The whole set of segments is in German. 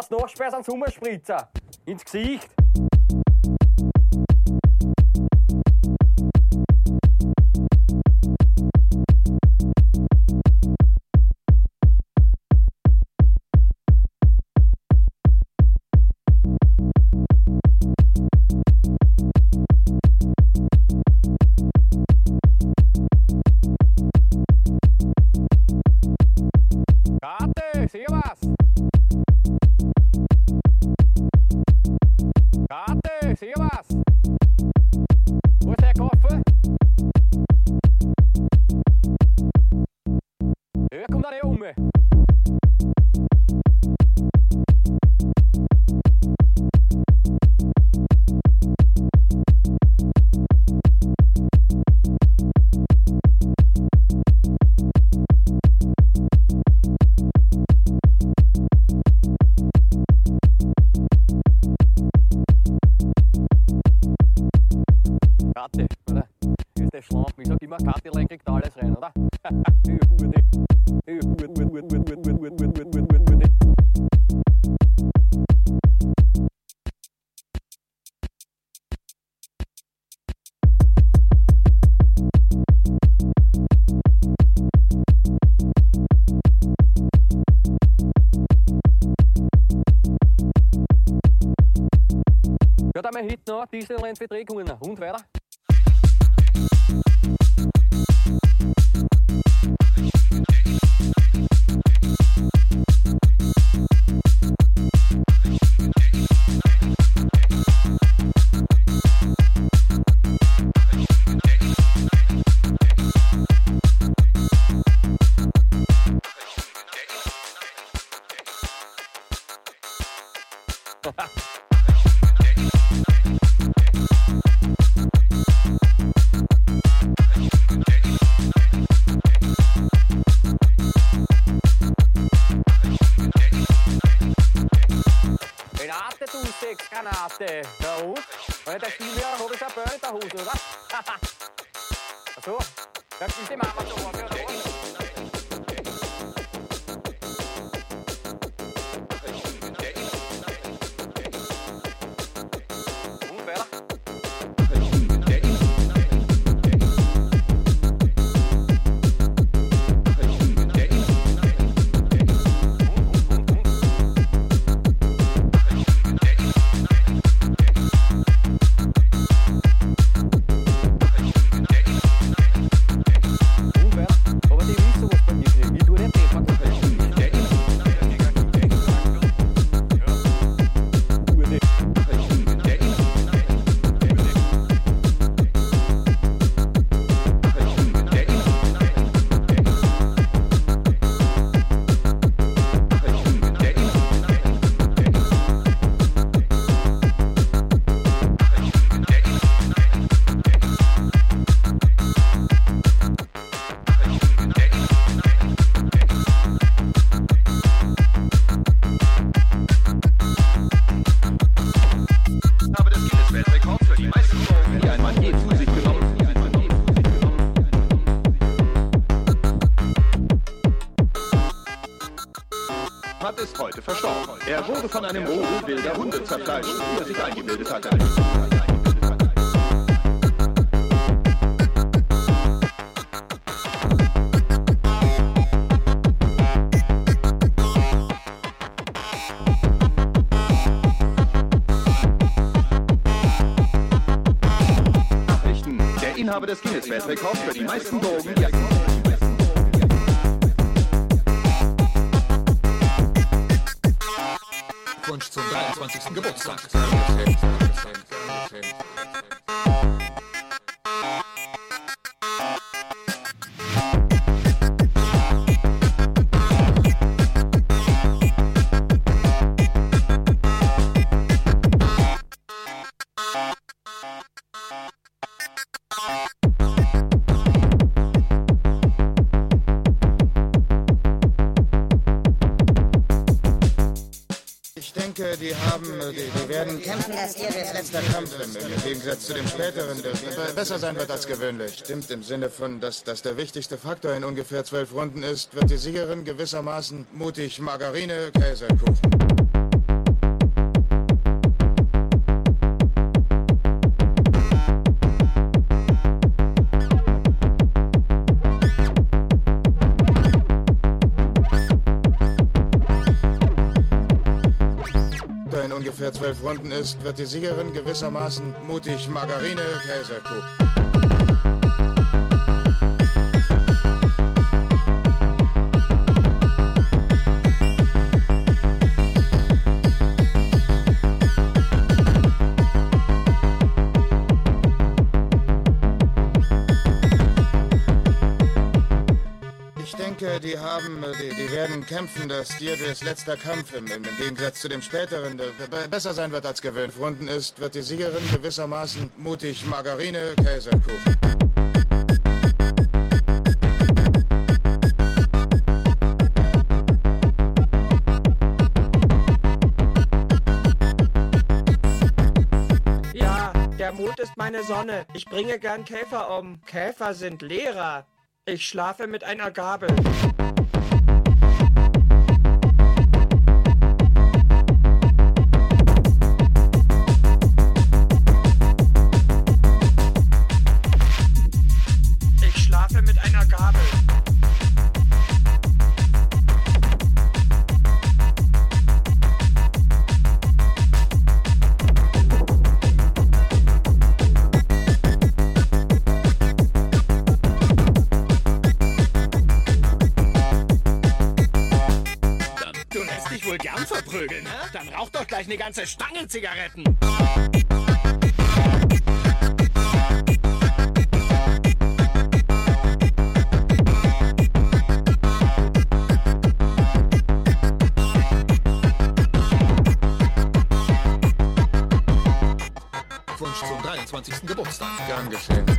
das Naschbär ans Rumspritzen. Ins Gesicht. slaap. Wie die maar die lekker daar rein, rijden, einem Rudel wilder Hunde zerfleischt, wie er sich eingebildet. Der Inhaber des Guinness-Weltrekords für die meisten Drogen, die suckers. Besser sein wird als gewöhnlich. Stimmt im Sinne von, dass das der wichtigste Faktor in ungefähr zwölf Runden ist, wird die Siegerin gewissermaßen mutig Margarine, Käse, Kuchen. Runden ist, wird die Siegerin gewissermaßen mutig. Margarine, Käse, kämpfen, dass Deirdres letzter Kampf im, im Gegensatz zu dem späteren der be- besser sein wird als gewöhnt. Runden ist, wird die Siegerin gewissermaßen mutig Margarine, Käse, Kuchen. Ja, der Mond ist meine Sonne. Ich bringe gern Käfer um. Käfer sind Lehrer. Ich schlafe mit einer Gabel. Ganze Stange Zigaretten. Wunsch zum 23. Geburtstag. Gern geschehen.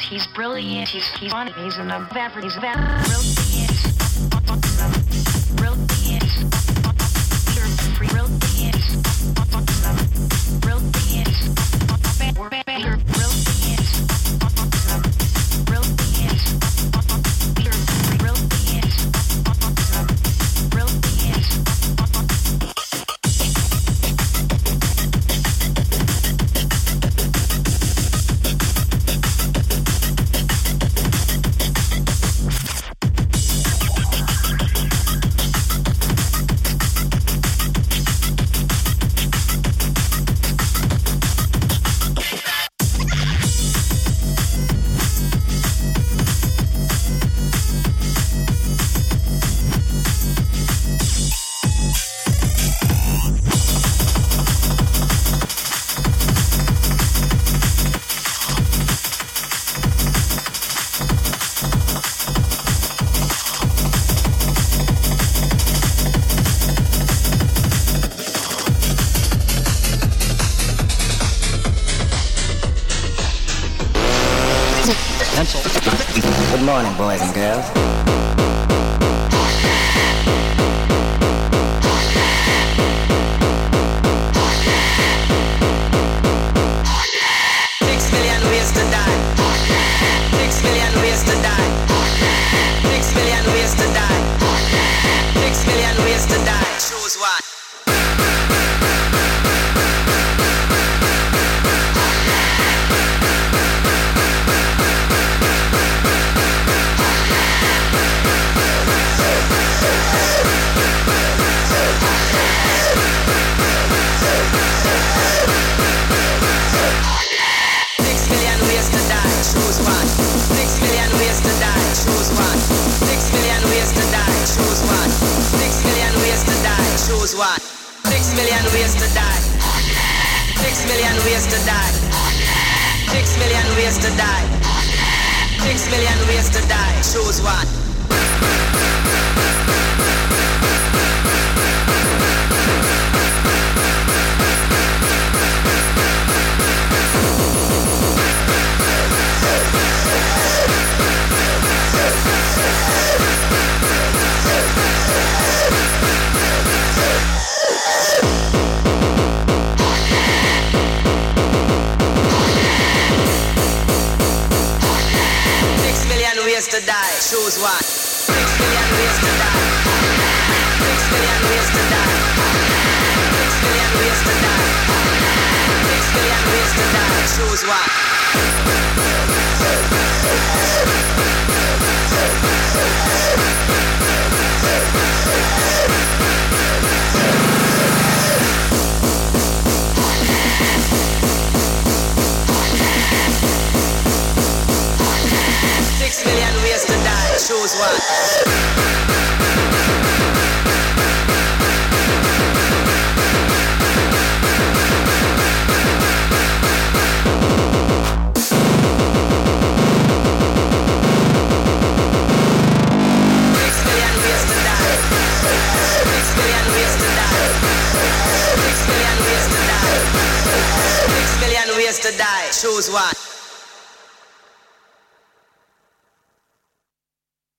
He's brilliant. He's he's funny. He's an above. He's above. Morning, boys and girls. Ways to die. Choose one. Six million ways to die. Choose one. Six million ways to die. Six million ways to die. Six million ways to die. Six million ways to die. Choose one. Six million ways to die. Choose one. Six million ways to die. Six million ways to die. Six million ways to die. Six million ways to die. Choose one. Six million ways to die. Choose one. Six million ways to die. Choose one.